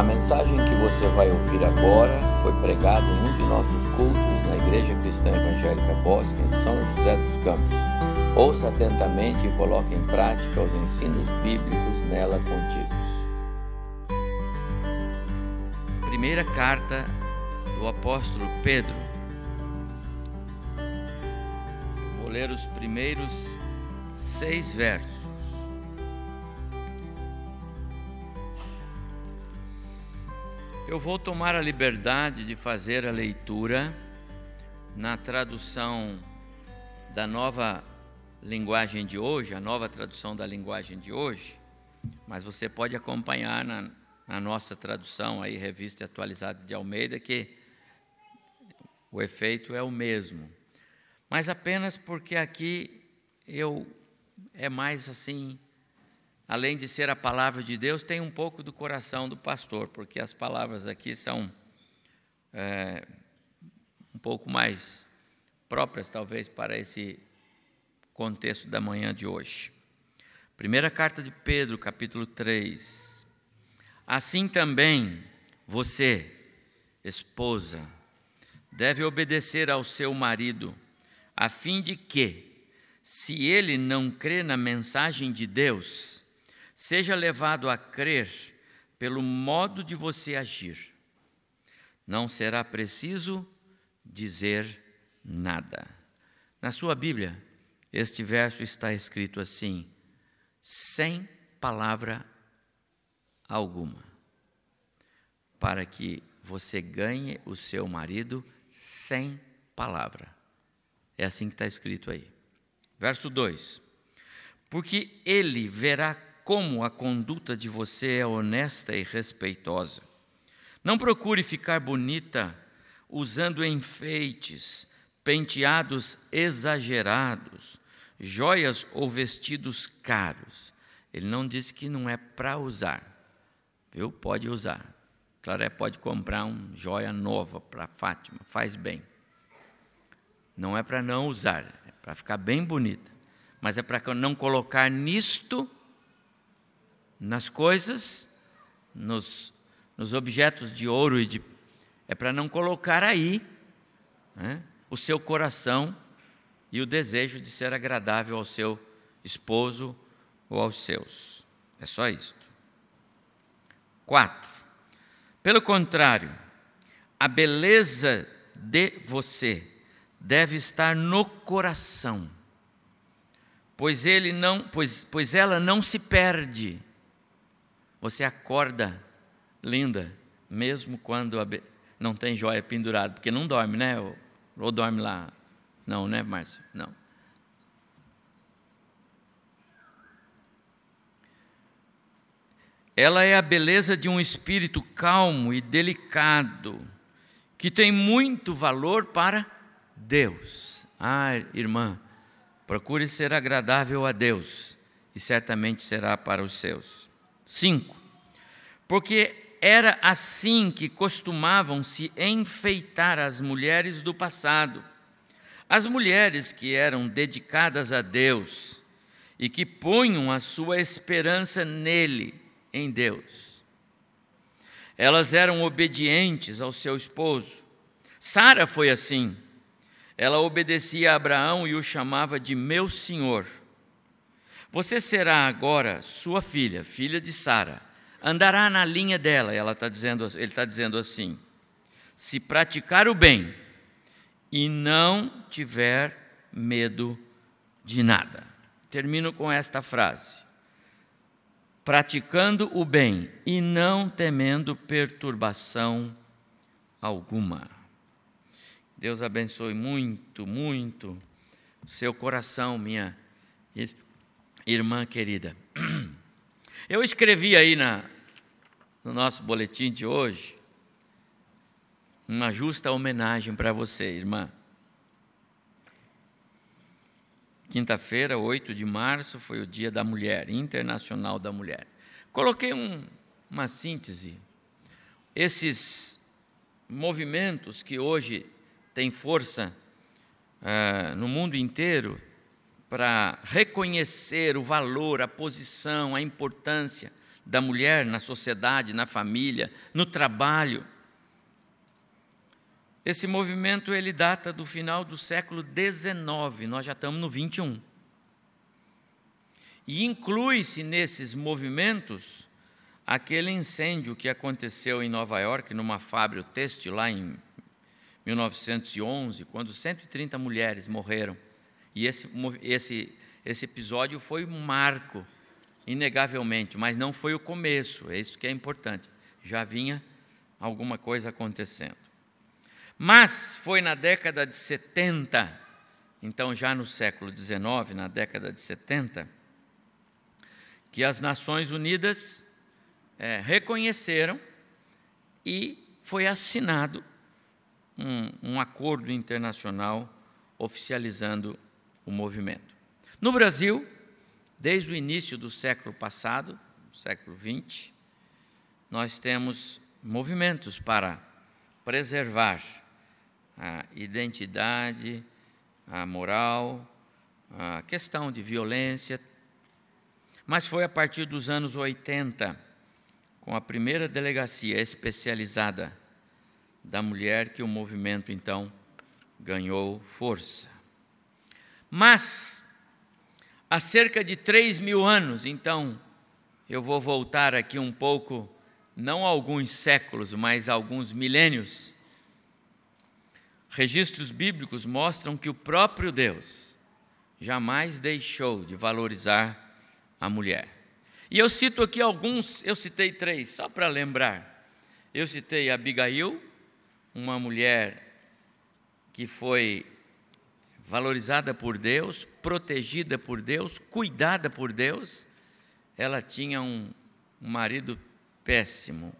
A mensagem que você vai ouvir agora foi pregada em um de nossos cultos na Igreja Cristã Evangélica Bosque, em São José dos Campos. Ouça atentamente e coloque em prática os ensinos bíblicos nela contidos. Primeira carta do apóstolo Pedro. Vou ler os primeiros seis versos. Eu vou tomar a liberdade de fazer a leitura na tradução da nova linguagem de hoje, a nova tradução da linguagem de hoje, mas você pode acompanhar na, na nossa tradução aí, revista atualizada de Almeida, que o efeito é o mesmo. Mas apenas porque aqui eu é mais assim além de ser a palavra de Deus, tem um pouco do coração do pastor, porque as palavras aqui são é, um pouco mais próprias, talvez, para esse contexto da manhã de hoje. Primeira carta de Pedro, capítulo 3. Assim também você, esposa, deve obedecer ao seu marido, a fim de que, se ele não crê na mensagem de Deus, seja levado a crer pelo modo de você agir. Não será preciso dizer nada. Na sua Bíblia, este verso está escrito assim: sem palavra alguma, para que você ganhe o seu marido sem palavra. É assim que está escrito aí. Verso 2: Porque ele verá como a conduta de você é honesta e respeitosa. Não procure ficar bonita usando enfeites, penteados exagerados, joias ou vestidos caros. Ele não disse que não é para usar, viu? Pode usar. Claré pode comprar uma joia nova para Fátima, faz bem. Não é para não usar, é para ficar bem bonita. Mas é para não colocar nisto nas coisas, nos, nos objetos de ouro e de. É para não colocar aí né, o seu coração e o desejo de ser agradável ao seu esposo ou aos seus. É só isto. Quatro. Pelo contrário, a beleza de você deve estar no coração, pois ele não, pois, pois ela não se perde você acorda linda, mesmo quando não tem joia pendurada, porque não dorme, né? Ou, ou dorme lá? Não, né, Márcio? Não. Ela é a beleza de um espírito calmo e delicado, que tem muito valor para Deus. Ah, irmã, procure ser agradável a Deus, e certamente será para os seus. 5. Porque era assim que costumavam se enfeitar as mulheres do passado. As mulheres que eram dedicadas a Deus e que punham a sua esperança nele, em Deus. Elas eram obedientes ao seu esposo. Sara foi assim. Ela obedecia a Abraão e o chamava de meu senhor. Você será agora sua filha, filha de Sara. Andará na linha dela, ela tá dizendo, ele está dizendo assim: se praticar o bem e não tiver medo de nada. Termino com esta frase: praticando o bem e não temendo perturbação alguma. Deus abençoe muito, muito seu coração, minha irmã querida. Eu escrevi aí na, no nosso boletim de hoje uma justa homenagem para você, irmã. Quinta-feira, 8 de março, foi o Dia da Mulher, Internacional da Mulher. Coloquei um, uma síntese. Esses movimentos que hoje têm força uh, no mundo inteiro para reconhecer o valor, a posição, a importância da mulher na sociedade, na família, no trabalho. Esse movimento ele data do final do século XIX, nós já estamos no 21. E inclui-se nesses movimentos aquele incêndio que aconteceu em Nova York, numa fábrica têxtil, lá em 1911, quando 130 mulheres morreram. E esse, esse, esse episódio foi um marco, inegavelmente, mas não foi o começo, é isso que é importante. Já vinha alguma coisa acontecendo. Mas foi na década de 70, então já no século XIX, na década de 70, que as Nações Unidas é, reconheceram e foi assinado um, um acordo internacional oficializando o movimento. No Brasil, desde o início do século passado, século XX, nós temos movimentos para preservar a identidade, a moral, a questão de violência. Mas foi a partir dos anos 80, com a primeira delegacia especializada da mulher, que o movimento então ganhou força. Mas, há cerca de 3 mil anos, então, eu vou voltar aqui um pouco, não alguns séculos, mas alguns milênios registros bíblicos mostram que o próprio Deus jamais deixou de valorizar a mulher. E eu cito aqui alguns, eu citei três, só para lembrar. Eu citei Abigail, uma mulher que foi valorizada por Deus, protegida por Deus, cuidada por Deus. Ela tinha um, marido péssimo,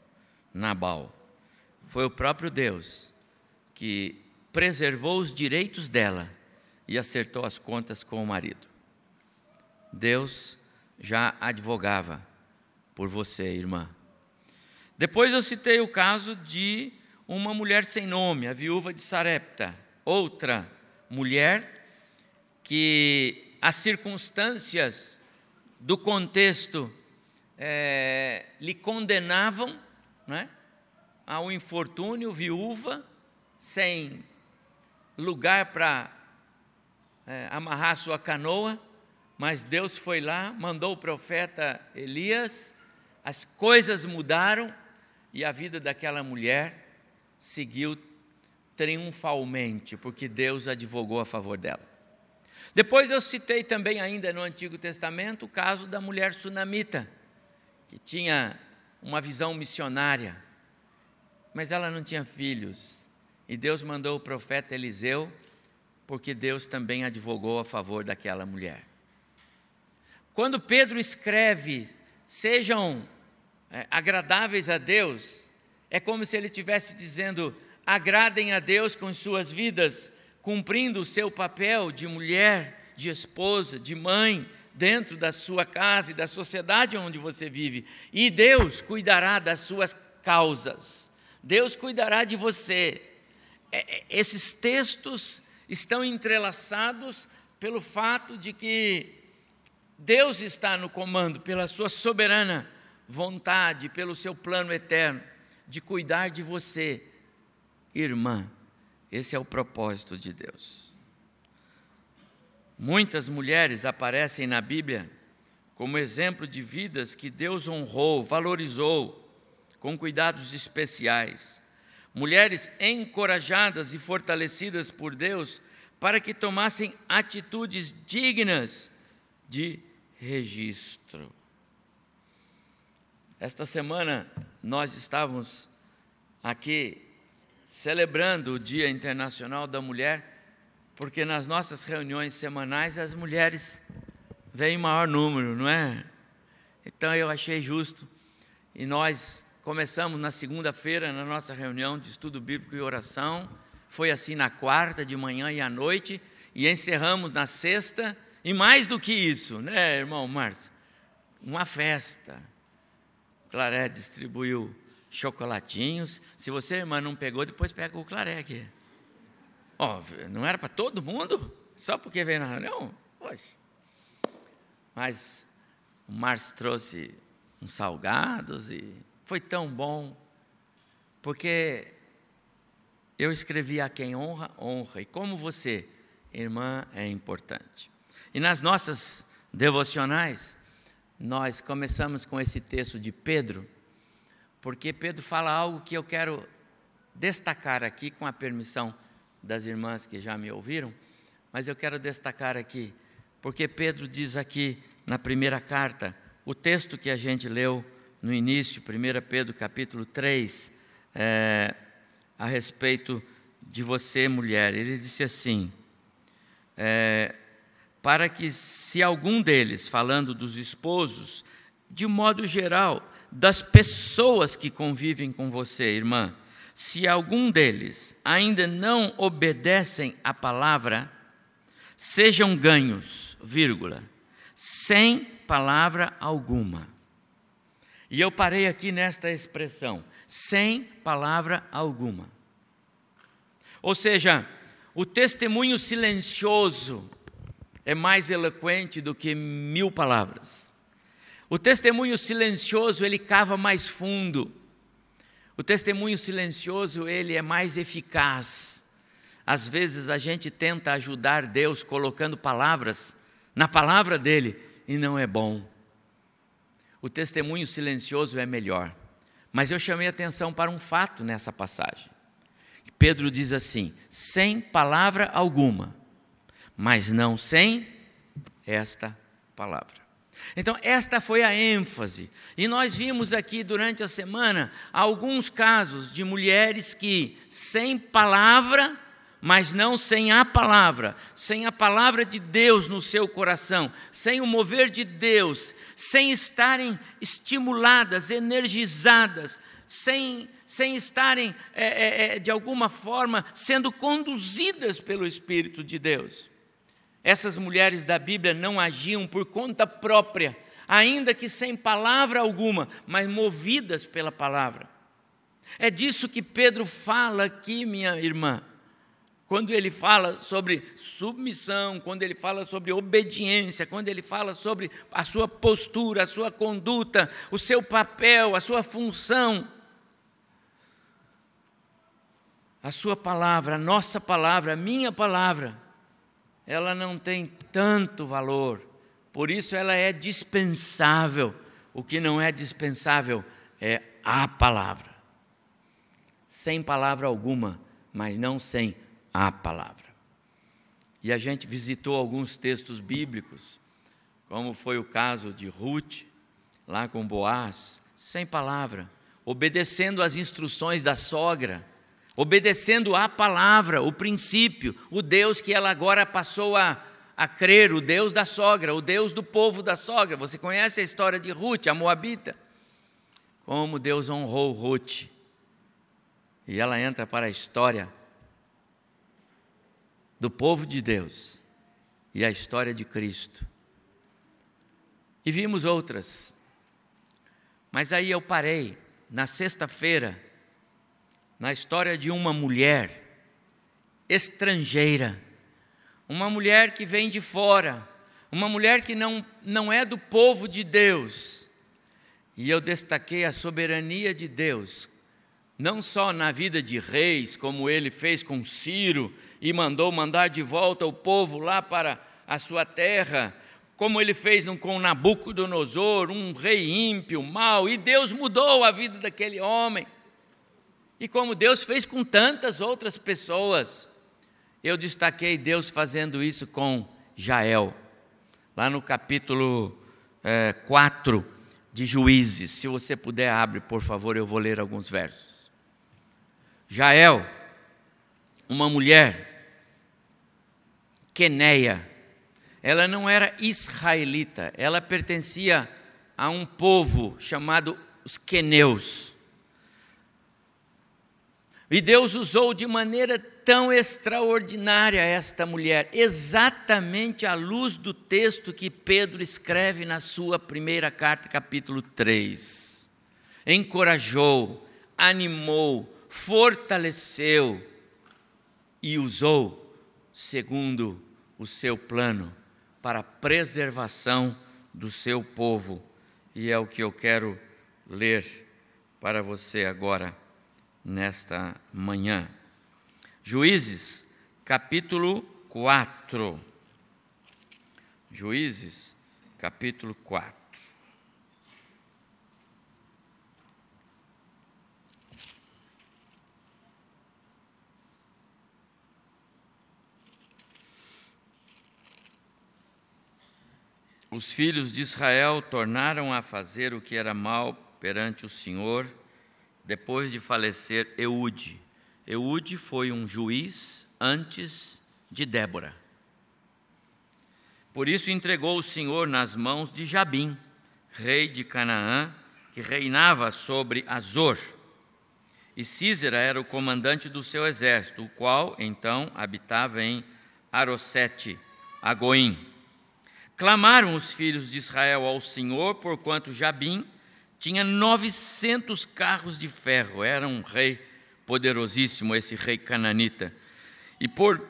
Nabal. Foi o próprio Deus que preservou os direitos dela e acertou as contas com o marido. Deus já advogava por você, irmã. Depois eu citei o caso de uma mulher sem nome, a viúva de Sarepta, outra mulher que as circunstâncias do contexto é, lhe condenavam né, ao infortúnio, viúva, sem lugar para é, amarrar sua canoa, mas Deus foi lá, mandou o profeta Elias, as coisas mudaram e a vida daquela mulher seguiu triunfalmente, porque Deus advogou a favor dela. Depois eu citei também, ainda no Antigo Testamento, o caso da mulher sunamita, que tinha uma visão missionária, mas ela não tinha filhos. E Deus mandou o profeta Eliseu, porque Deus também advogou a favor daquela mulher. Quando Pedro escreve, sejam é, agradáveis a Deus, é como se ele estivesse dizendo: agradem a Deus com suas vidas, cumprindo o seu papel de mulher, de esposa, de mãe, dentro da sua casa e da sociedade onde você vive. E Deus cuidará das suas causas. Deus cuidará de você. É, é, esses textos estão entrelaçados pelo fato de que Deus está no comando, pela sua soberana vontade, pelo seu plano eterno, de cuidar de você, irmã. Esse é o propósito de Deus. Muitas mulheres aparecem na Bíblia como exemplo de vidas que Deus honrou, valorizou, com cuidados especiais mulheres encorajadas e fortalecidas por Deus para que tomassem atitudes dignas de registro. Esta semana nós estávamos aqui celebrando o Dia Internacional da Mulher, porque nas nossas reuniões semanais as mulheres vêm em maior número, não é? Então eu achei justo e nós Começamos na segunda-feira, na nossa reunião de estudo bíblico e oração. Foi assim na quarta, de manhã e à noite. E encerramos na sexta. E mais do que isso, né, irmão Márcio? Uma festa. Claré distribuiu chocolatinhos. Se você, irmã, não pegou, depois pega o Claré aqui. Ó, não era para todo mundo? Só porque veio na reunião? Poxa. Mas o Márcio trouxe uns salgados e foi tão bom, porque eu escrevi a quem honra, honra, e como você, irmã, é importante. E nas nossas devocionais, nós começamos com esse texto de Pedro, porque Pedro fala algo que eu quero destacar aqui, com a permissão das irmãs que já me ouviram, mas eu quero destacar aqui, porque Pedro diz aqui na primeira carta, o texto que a gente leu no início, 1 Pedro capítulo 3, é, a respeito de você, mulher. Ele disse assim: é, para que, se algum deles, falando dos esposos, de modo geral, das pessoas que convivem com você, irmã, se algum deles ainda não obedecem à palavra, sejam ganhos, vírgula, sem palavra alguma. E eu parei aqui nesta expressão, sem palavra alguma. Ou seja, o testemunho silencioso é mais eloquente do que mil palavras. O testemunho silencioso, ele cava mais fundo. O testemunho silencioso, ele é mais eficaz. Às vezes a gente tenta ajudar Deus colocando palavras na palavra dele e não é bom. O testemunho silencioso é melhor. Mas eu chamei atenção para um fato nessa passagem. Pedro diz assim: sem palavra alguma, mas não sem esta palavra. Então, esta foi a ênfase. E nós vimos aqui durante a semana alguns casos de mulheres que, sem palavra, mas não sem a palavra, sem a palavra de Deus no seu coração, sem o mover de Deus, sem estarem estimuladas, energizadas, sem, sem estarem, é, é, de alguma forma, sendo conduzidas pelo Espírito de Deus. Essas mulheres da Bíblia não agiam por conta própria, ainda que sem palavra alguma, mas movidas pela palavra. É disso que Pedro fala aqui, minha irmã. Quando ele fala sobre submissão, quando ele fala sobre obediência, quando ele fala sobre a sua postura, a sua conduta, o seu papel, a sua função, a sua palavra, a nossa palavra, a minha palavra ela não tem tanto valor, por isso ela é dispensável. O que não é dispensável é a palavra. Sem palavra alguma, mas não sem a palavra. E a gente visitou alguns textos bíblicos, como foi o caso de Ruth, lá com Boaz, sem palavra, obedecendo às instruções da sogra obedecendo à palavra, o princípio, o Deus que ela agora passou a, a crer, o Deus da sogra, o Deus do povo da sogra. Você conhece a história de Ruth, a Moabita? Como Deus honrou Ruth. E ela entra para a história do povo de Deus e a história de Cristo. E vimos outras. Mas aí eu parei na sexta-feira na história de uma mulher estrangeira, uma mulher que vem de fora, uma mulher que não, não é do povo de Deus. E eu destaquei a soberania de Deus, não só na vida de reis, como ele fez com Ciro e mandou mandar de volta o povo lá para a sua terra, como ele fez com Nabucodonosor, um rei ímpio, mau, e Deus mudou a vida daquele homem e como Deus fez com tantas outras pessoas. Eu destaquei Deus fazendo isso com Jael, lá no capítulo é, 4 de Juízes. Se você puder, abre, por favor, eu vou ler alguns versos. Jael, uma mulher, Queneia, ela não era israelita, ela pertencia a um povo chamado os queneus. E Deus usou de maneira tão extraordinária esta mulher, exatamente à luz do texto que Pedro escreve na sua primeira carta, capítulo 3. Encorajou, animou, fortaleceu e usou segundo o seu plano para a preservação do seu povo e é o que eu quero ler para você agora, nesta manhã. Juízes, capítulo 4. Juízes, capítulo 4. Os filhos de Israel tornaram a fazer o que era mal perante o Senhor depois de falecer Eude. Eude foi um juiz antes de Débora. Por isso entregou o Senhor nas mãos de Jabim, rei de Canaã, que reinava sobre Azor. E Císera era o comandante do seu exército, o qual então habitava em Arosete, Agoim. Clamaram os filhos de Israel ao Senhor, porquanto Jabim tinha 900 carros de ferro, era um rei poderosíssimo, esse rei cananita. E por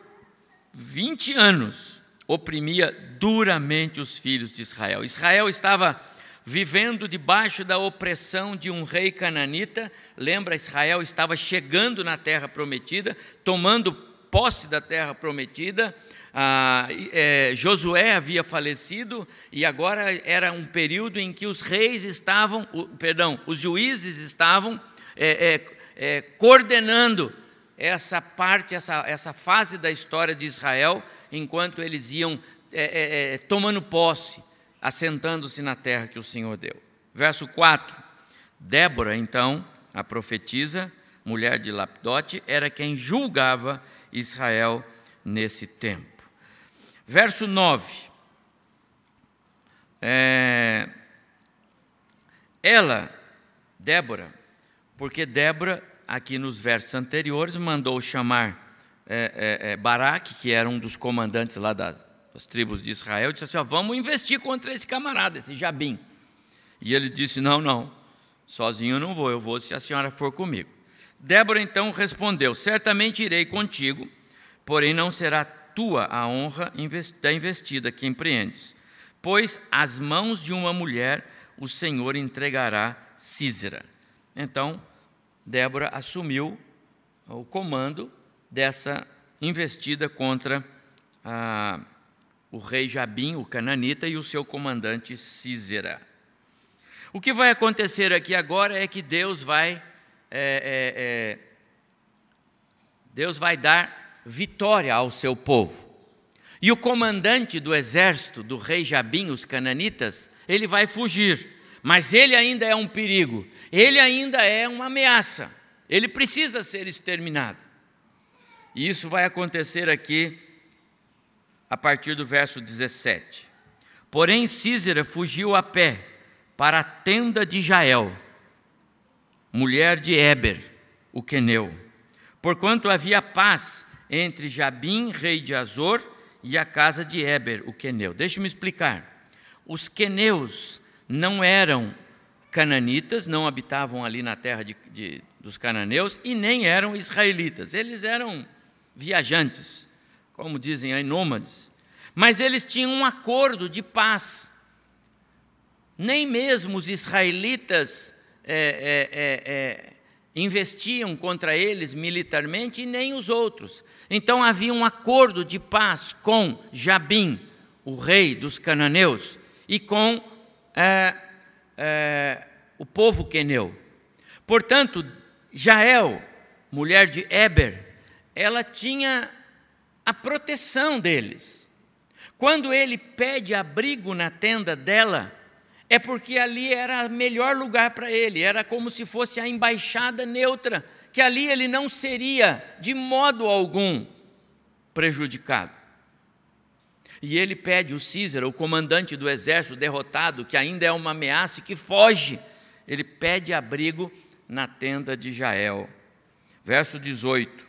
20 anos oprimia duramente os filhos de Israel. Israel estava vivendo debaixo da opressão de um rei cananita. Lembra, Israel estava chegando na terra prometida, tomando posse da terra prometida ah, é, Josué havia falecido e agora era um período em que os reis estavam, o, perdão, os juízes estavam é, é, é coordenando essa parte, essa, essa fase da história de Israel, enquanto eles iam é, é, tomando posse, assentando-se na terra que o Senhor deu. Verso 4: Débora, então, a profetisa, mulher de Lapdote, era quem julgava Israel nesse tempo. Verso 9. É, ela, Débora, porque Débora, aqui nos versos anteriores, mandou chamar é, é, é, Baraque, que era um dos comandantes lá das, das tribos de Israel, disse assim: ó, vamos investir contra esse camarada, esse Jabim. E ele disse: não, não, sozinho eu não vou, eu vou se a senhora for comigo. Débora então respondeu: certamente irei contigo, porém não será tua a honra da investida que empreendes, pois as mãos de uma mulher o Senhor entregará Císera. Então, Débora assumiu o comando dessa investida contra ah, o rei Jabim, o cananita, e o seu comandante Císera. O que vai acontecer aqui agora é que Deus vai é, é, é, Deus vai dar vitória ao seu povo. E o comandante do exército do rei Jabim, os cananitas, ele vai fugir, mas ele ainda é um perigo, ele ainda é uma ameaça, ele precisa ser exterminado. E isso vai acontecer aqui a partir do verso 17. Porém, Císera fugiu a pé para a tenda de Jael, mulher de Eber, o queneu, porquanto havia paz entre Jabim, rei de Azor, e a casa de Eber, o queneu. Deixe-me explicar. Os queneus não eram cananitas, não habitavam ali na terra de, de, dos cananeus e nem eram israelitas. Eles eram viajantes, como dizem aí, nômades. Mas eles tinham um acordo de paz. Nem mesmo os israelitas é, é, é, é investiam contra eles militarmente e nem os outros. Então havia um acordo de paz com Jabim, o rei dos cananeus, e com é, é, o povo queneu. Portanto, Jael, mulher de Eber, ela tinha a proteção deles. Quando ele pede abrigo na tenda dela, é porque ali era o melhor lugar para ele, era como se fosse a embaixada neutra, que ali ele não seria de modo algum prejudicado. E ele pede o Císara, o comandante do exército derrotado, que ainda é uma ameaça e que foge, ele pede abrigo na tenda de Jael. Verso 18.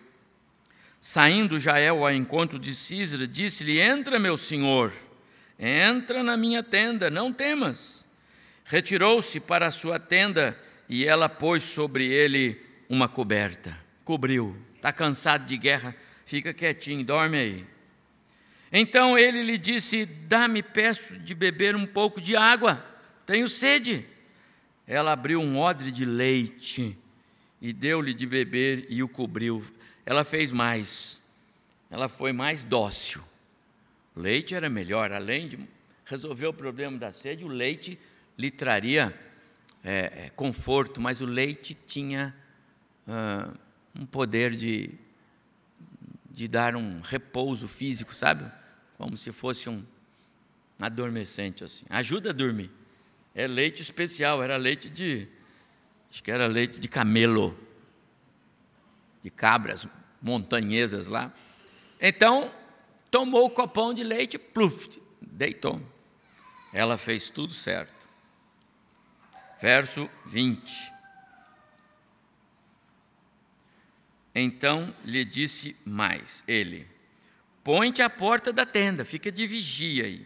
Saindo Jael ao encontro de Císara, disse-lhe: Entra, meu senhor, entra na minha tenda, não temas. Retirou-se para a sua tenda e ela pôs sobre ele uma coberta. Cobriu. Está cansado de guerra? Fica quietinho, dorme aí. Então ele lhe disse: Dá-me, peço de beber um pouco de água. tenho sede. Ela abriu um odre de leite e deu-lhe de beber e o cobriu. Ela fez mais, ela foi mais dócil. Leite era melhor, além de resolver o problema da sede, o leite lhe traria é, é, conforto, mas o leite tinha ah, um poder de, de dar um repouso físico, sabe? Como se fosse um adormecente assim. Ajuda a dormir. É leite especial, era leite de. Acho que era leite de camelo, de cabras montanhesas lá. Então, tomou o copão de leite, pluf, deitou. Ela fez tudo certo. Verso 20. Então lhe disse mais ele: Põe-te à porta da tenda, fica de vigia aí.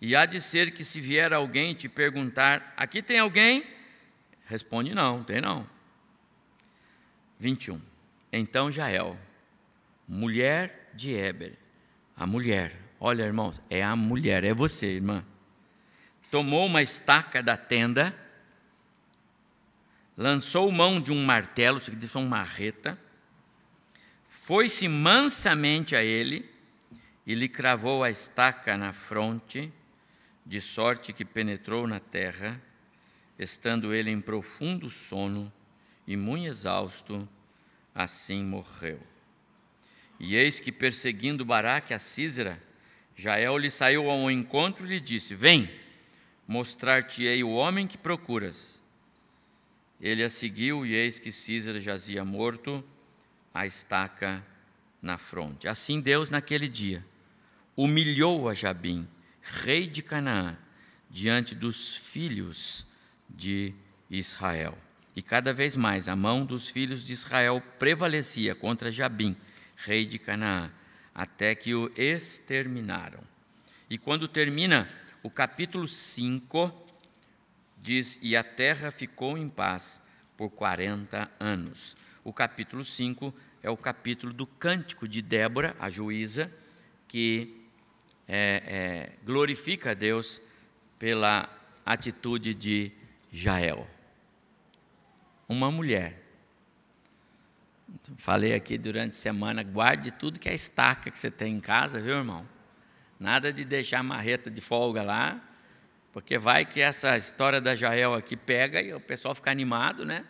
E há de ser que se vier alguém te perguntar: Aqui tem alguém? Responde: Não, tem não. 21. Então Jael, mulher de Éber, a mulher, olha irmãos, é a mulher, é você, irmã, tomou uma estaca da tenda, lançou mão de um martelo, isso aqui diz uma marreta, foi-se mansamente a ele e lhe cravou a estaca na fronte, de sorte que penetrou na terra, estando ele em profundo sono e muito exausto, assim morreu. E eis que, perseguindo Baraque a Císera, Jael lhe saiu ao encontro e lhe disse: Vem, mostrar-te-ei o homem que procuras. Ele a seguiu, e eis que Císera jazia morto, a estaca na fronte. Assim Deus, naquele dia, humilhou a Jabim, rei de Canaã, diante dos filhos de Israel. E cada vez mais a mão dos filhos de Israel prevalecia contra Jabim, rei de Canaã, até que o exterminaram. E quando termina o capítulo 5, diz: E a terra ficou em paz por 40 anos. O capítulo 5 é o capítulo do cântico de Débora, a juíza, que é, é, glorifica a Deus pela atitude de Jael. Uma mulher. Falei aqui durante a semana, guarde tudo que é estaca que você tem em casa, viu, irmão? Nada de deixar a marreta de folga lá, porque vai que essa história da Jael aqui pega e o pessoal fica animado, né?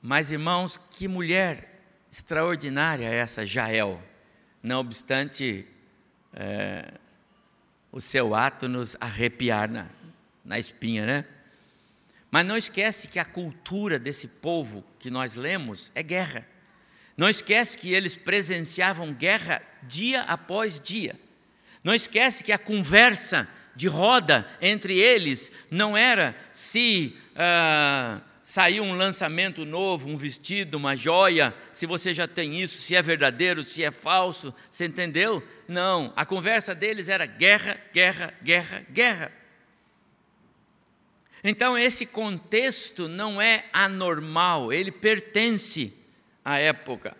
Mas, irmãos, que mulher extraordinária é essa Jael, não obstante é, o seu ato nos arrepiar na, na espinha, né? Mas não esquece que a cultura desse povo que nós lemos é guerra. Não esquece que eles presenciavam guerra dia após dia. Não esquece que a conversa de roda entre eles não era se uh, saiu um lançamento novo, um vestido, uma joia, se você já tem isso, se é verdadeiro, se é falso, você entendeu? Não, a conversa deles era guerra, guerra, guerra, guerra. Então, esse contexto não é anormal, ele pertence à época.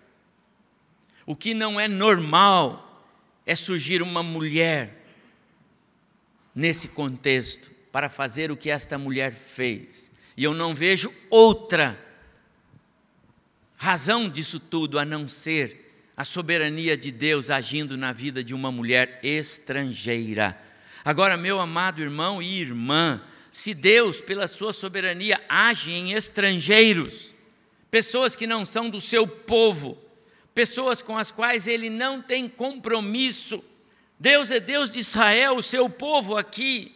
O que não é normal é surgir uma mulher nesse contexto para fazer o que esta mulher fez. E eu não vejo outra razão disso tudo a não ser a soberania de Deus agindo na vida de uma mulher estrangeira. Agora, meu amado irmão e irmã, se Deus, pela sua soberania, age em estrangeiros, pessoas que não são do seu povo, pessoas com as quais ele não tem compromisso, Deus é Deus de Israel, o seu povo aqui,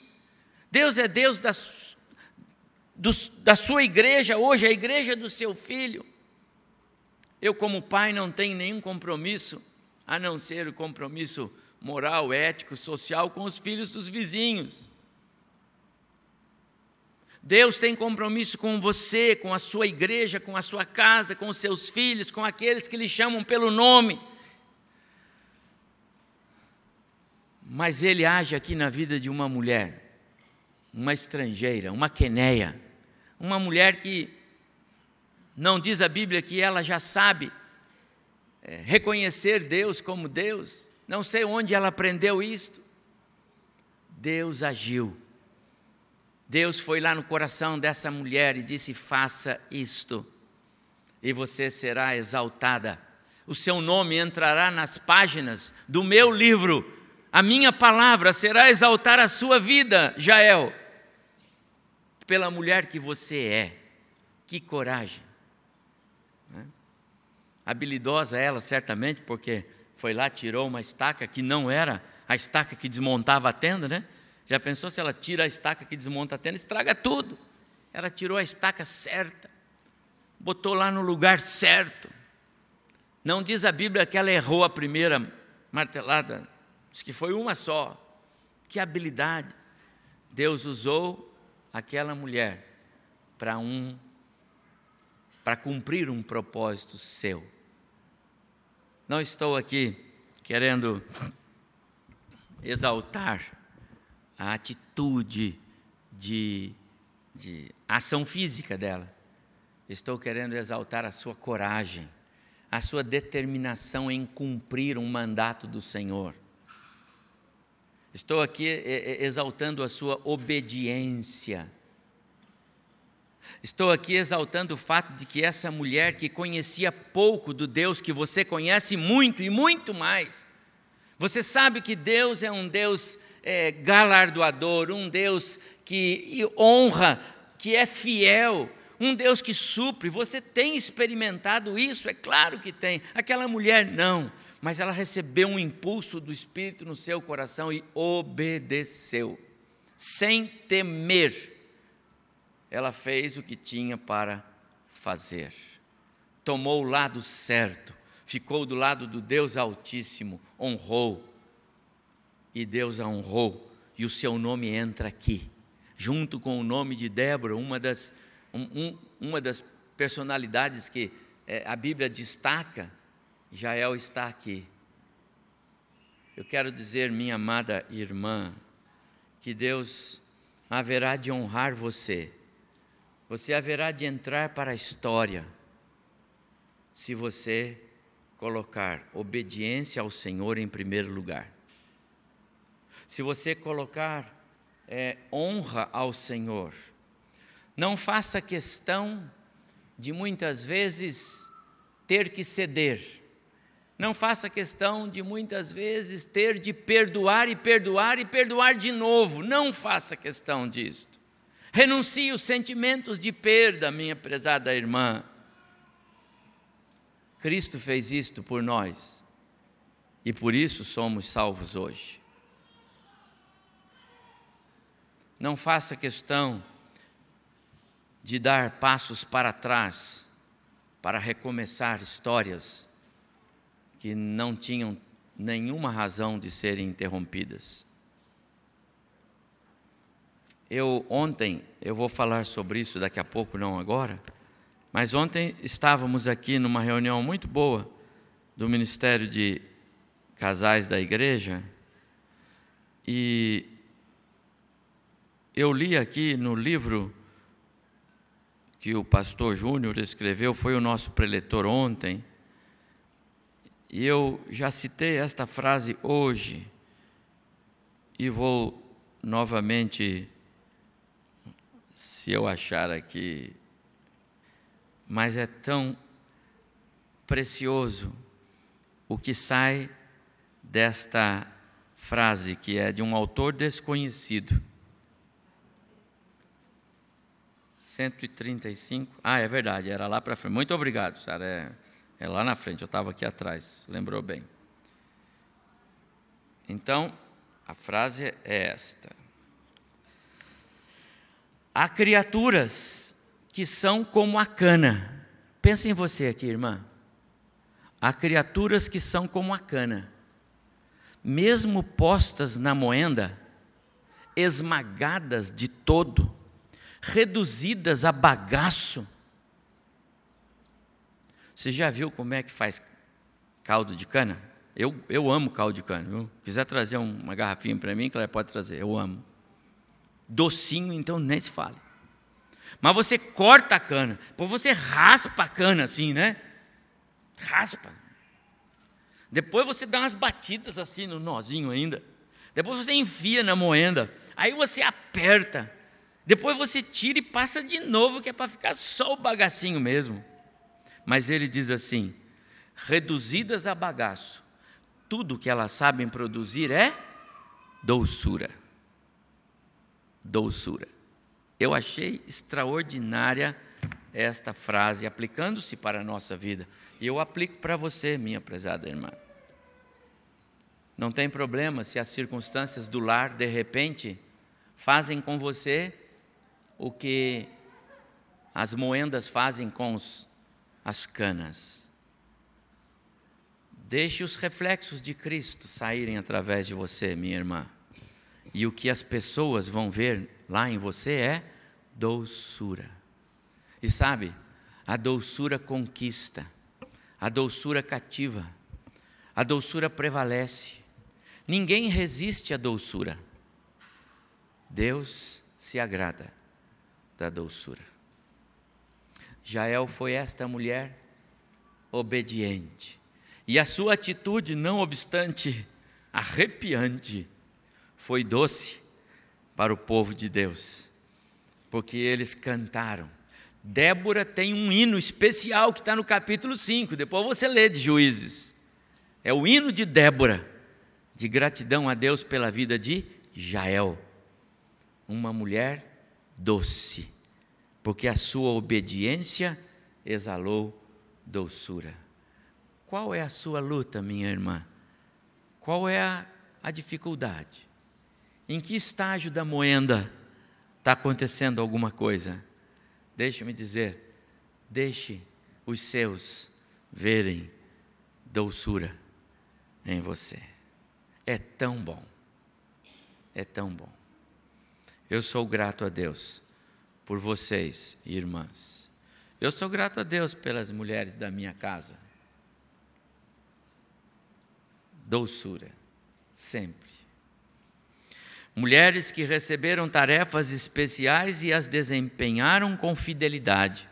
Deus é Deus das do, da sua igreja hoje, a igreja do seu filho. Eu, como pai, não tenho nenhum compromisso, a não ser o compromisso moral, ético, social com os filhos dos vizinhos. Deus tem compromisso com você, com a sua igreja, com a sua casa, com os seus filhos, com aqueles que lhe chamam pelo nome. Mas ele age aqui na vida de uma mulher, uma estrangeira, uma queneia uma mulher que não diz a Bíblia que ela já sabe é, reconhecer Deus como Deus, não sei onde ela aprendeu isto. Deus agiu Deus foi lá no coração dessa mulher e disse: faça isto, e você será exaltada. O seu nome entrará nas páginas do meu livro, a minha palavra será exaltar a sua vida, Jael, pela mulher que você é. Que coragem! Né? Habilidosa ela, certamente, porque foi lá, tirou uma estaca que não era a estaca que desmontava a tenda, né? Já pensou se ela tira a estaca que desmonta a tenda? Estraga tudo. Ela tirou a estaca certa, botou lá no lugar certo. Não diz a Bíblia que ela errou a primeira martelada, diz que foi uma só. Que habilidade. Deus usou aquela mulher para um para cumprir um propósito seu. Não estou aqui querendo exaltar a atitude de, de ação física dela. Estou querendo exaltar a sua coragem, a sua determinação em cumprir um mandato do Senhor. Estou aqui exaltando a sua obediência. Estou aqui exaltando o fato de que essa mulher que conhecia pouco do Deus que você conhece muito e muito mais. Você sabe que Deus é um Deus é, galardoador, um Deus que honra, que é fiel, um Deus que supre. Você tem experimentado isso? É claro que tem. Aquela mulher não, mas ela recebeu um impulso do Espírito no seu coração e obedeceu, sem temer. Ela fez o que tinha para fazer, tomou o lado certo, ficou do lado do Deus Altíssimo, honrou. E Deus a honrou, e o seu nome entra aqui, junto com o nome de Débora, uma das, um, um, uma das personalidades que é, a Bíblia destaca, Jael está aqui. Eu quero dizer, minha amada irmã, que Deus haverá de honrar você, você haverá de entrar para a história, se você colocar obediência ao Senhor em primeiro lugar. Se você colocar é, honra ao Senhor, não faça questão de muitas vezes ter que ceder, não faça questão de muitas vezes ter de perdoar e perdoar e perdoar de novo, não faça questão disto. Renuncie os sentimentos de perda, minha prezada irmã. Cristo fez isto por nós e por isso somos salvos hoje. Não faça questão de dar passos para trás para recomeçar histórias que não tinham nenhuma razão de serem interrompidas. Eu ontem, eu vou falar sobre isso daqui a pouco, não agora, mas ontem estávamos aqui numa reunião muito boa do Ministério de Casais da Igreja e eu li aqui no livro que o pastor Júnior escreveu, foi o nosso preletor ontem, e eu já citei esta frase hoje, e vou novamente, se eu achar aqui, mas é tão precioso o que sai desta frase, que é de um autor desconhecido. 135. Ah, é verdade, era lá para frente. Muito obrigado, Sara. É, é lá na frente, eu estava aqui atrás, lembrou bem. Então, a frase é esta: Há criaturas que são como a cana. Pensa em você aqui, irmã. Há criaturas que são como a cana, mesmo postas na moenda, esmagadas de todo, reduzidas a bagaço. Você já viu como é que faz caldo de cana? Eu, eu amo caldo de cana. Viu? Quiser trazer uma garrafinha para mim, claro, pode trazer. Eu amo. Docinho, então nem se fala. Mas você corta a cana, depois você raspa a cana assim, né? Raspa. Depois você dá umas batidas assim no nozinho ainda. Depois você enfia na moenda. Aí você aperta. Depois você tira e passa de novo, que é para ficar só o bagacinho mesmo. Mas ele diz assim: reduzidas a bagaço, tudo que elas sabem produzir é doçura. Doçura. Eu achei extraordinária esta frase, aplicando-se para a nossa vida. E eu aplico para você, minha prezada irmã. Não tem problema se as circunstâncias do lar, de repente, fazem com você o que as moendas fazem com os, as canas. Deixe os reflexos de Cristo saírem através de você, minha irmã. E o que as pessoas vão ver lá em você é doçura. E sabe, a doçura conquista, a doçura cativa, a doçura prevalece. Ninguém resiste à doçura. Deus se agrada da doçura. Jael foi esta mulher obediente. E a sua atitude, não obstante arrepiante, foi doce para o povo de Deus, porque eles cantaram. Débora tem um hino especial que está no capítulo 5, depois você lê de Juízes. É o hino de Débora, de gratidão a Deus pela vida de Jael, uma mulher doce, porque a sua obediência exalou doçura. Qual é a sua luta, minha irmã? Qual é a, a dificuldade? Em que estágio da moenda está acontecendo alguma coisa? Deixe-me dizer, deixe os seus verem doçura em você. É tão bom, é tão bom. Eu sou grato a Deus por vocês, irmãs. Eu sou grato a Deus pelas mulheres da minha casa. Doçura, sempre. Mulheres que receberam tarefas especiais e as desempenharam com fidelidade.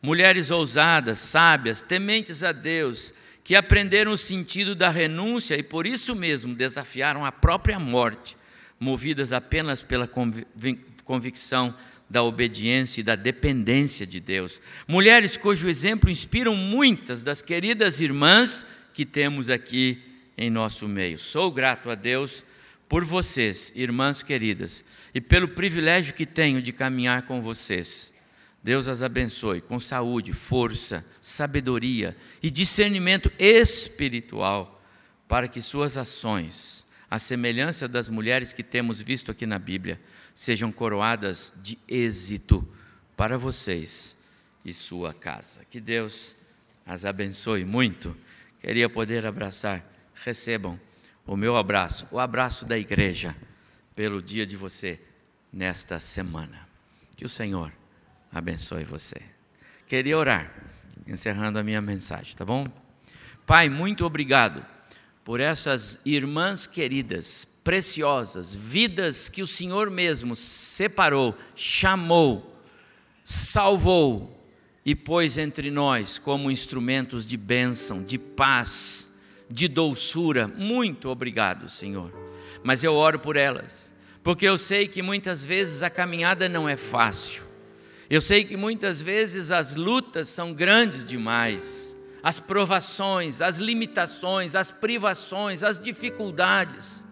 Mulheres ousadas, sábias, tementes a Deus, que aprenderam o sentido da renúncia e por isso mesmo desafiaram a própria morte movidas apenas pela convicção da obediência e da dependência de Deus. Mulheres cujo exemplo inspiram muitas das queridas irmãs que temos aqui em nosso meio. Sou grato a Deus por vocês, irmãs queridas, e pelo privilégio que tenho de caminhar com vocês. Deus as abençoe com saúde, força, sabedoria e discernimento espiritual para que suas ações à semelhança das mulheres que temos visto aqui na Bíblia, sejam coroadas de êxito para vocês e sua casa. Que Deus as abençoe muito. Queria poder abraçar, recebam o meu abraço, o abraço da igreja, pelo dia de você nesta semana. Que o Senhor abençoe você. Queria orar, encerrando a minha mensagem, tá bom? Pai, muito obrigado por essas irmãs queridas, preciosas, vidas que o Senhor mesmo separou, chamou, salvou e pôs entre nós como instrumentos de bênção, de paz, de doçura. Muito obrigado, Senhor. Mas eu oro por elas, porque eu sei que muitas vezes a caminhada não é fácil. Eu sei que muitas vezes as lutas são grandes demais as provações, as limitações, as privações, as dificuldades.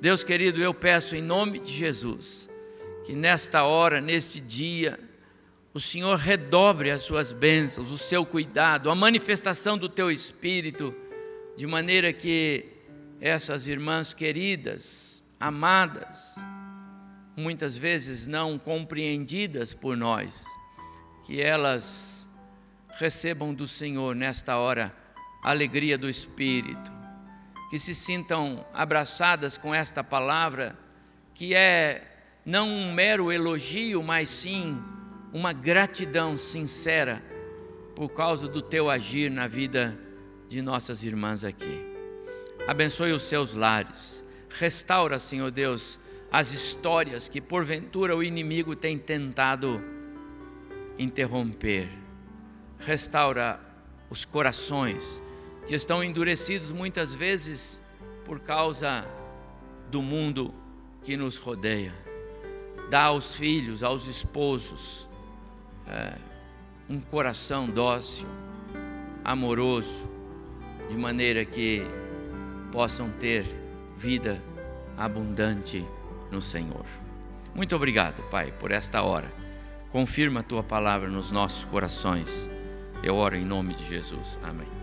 Deus querido, eu peço em nome de Jesus que nesta hora, neste dia, o Senhor redobre as suas bênçãos, o seu cuidado, a manifestação do teu espírito, de maneira que essas irmãs queridas, amadas, muitas vezes não compreendidas por nós, que elas recebam do Senhor nesta hora a alegria do Espírito, que se sintam abraçadas com esta palavra, que é não um mero elogio, mas sim uma gratidão sincera por causa do teu agir na vida de nossas irmãs aqui. Abençoe os seus lares, restaura, Senhor Deus, as histórias que porventura o inimigo tem tentado interromper restaura os corações que estão endurecidos muitas vezes por causa do mundo que nos rodeia. dá aos filhos, aos esposos, é, um coração dócil, amoroso, de maneira que possam ter vida abundante no Senhor. Muito obrigado, Pai, por esta hora. Confirma a tua palavra nos nossos corações. Eu oro em nome de Jesus. Amém.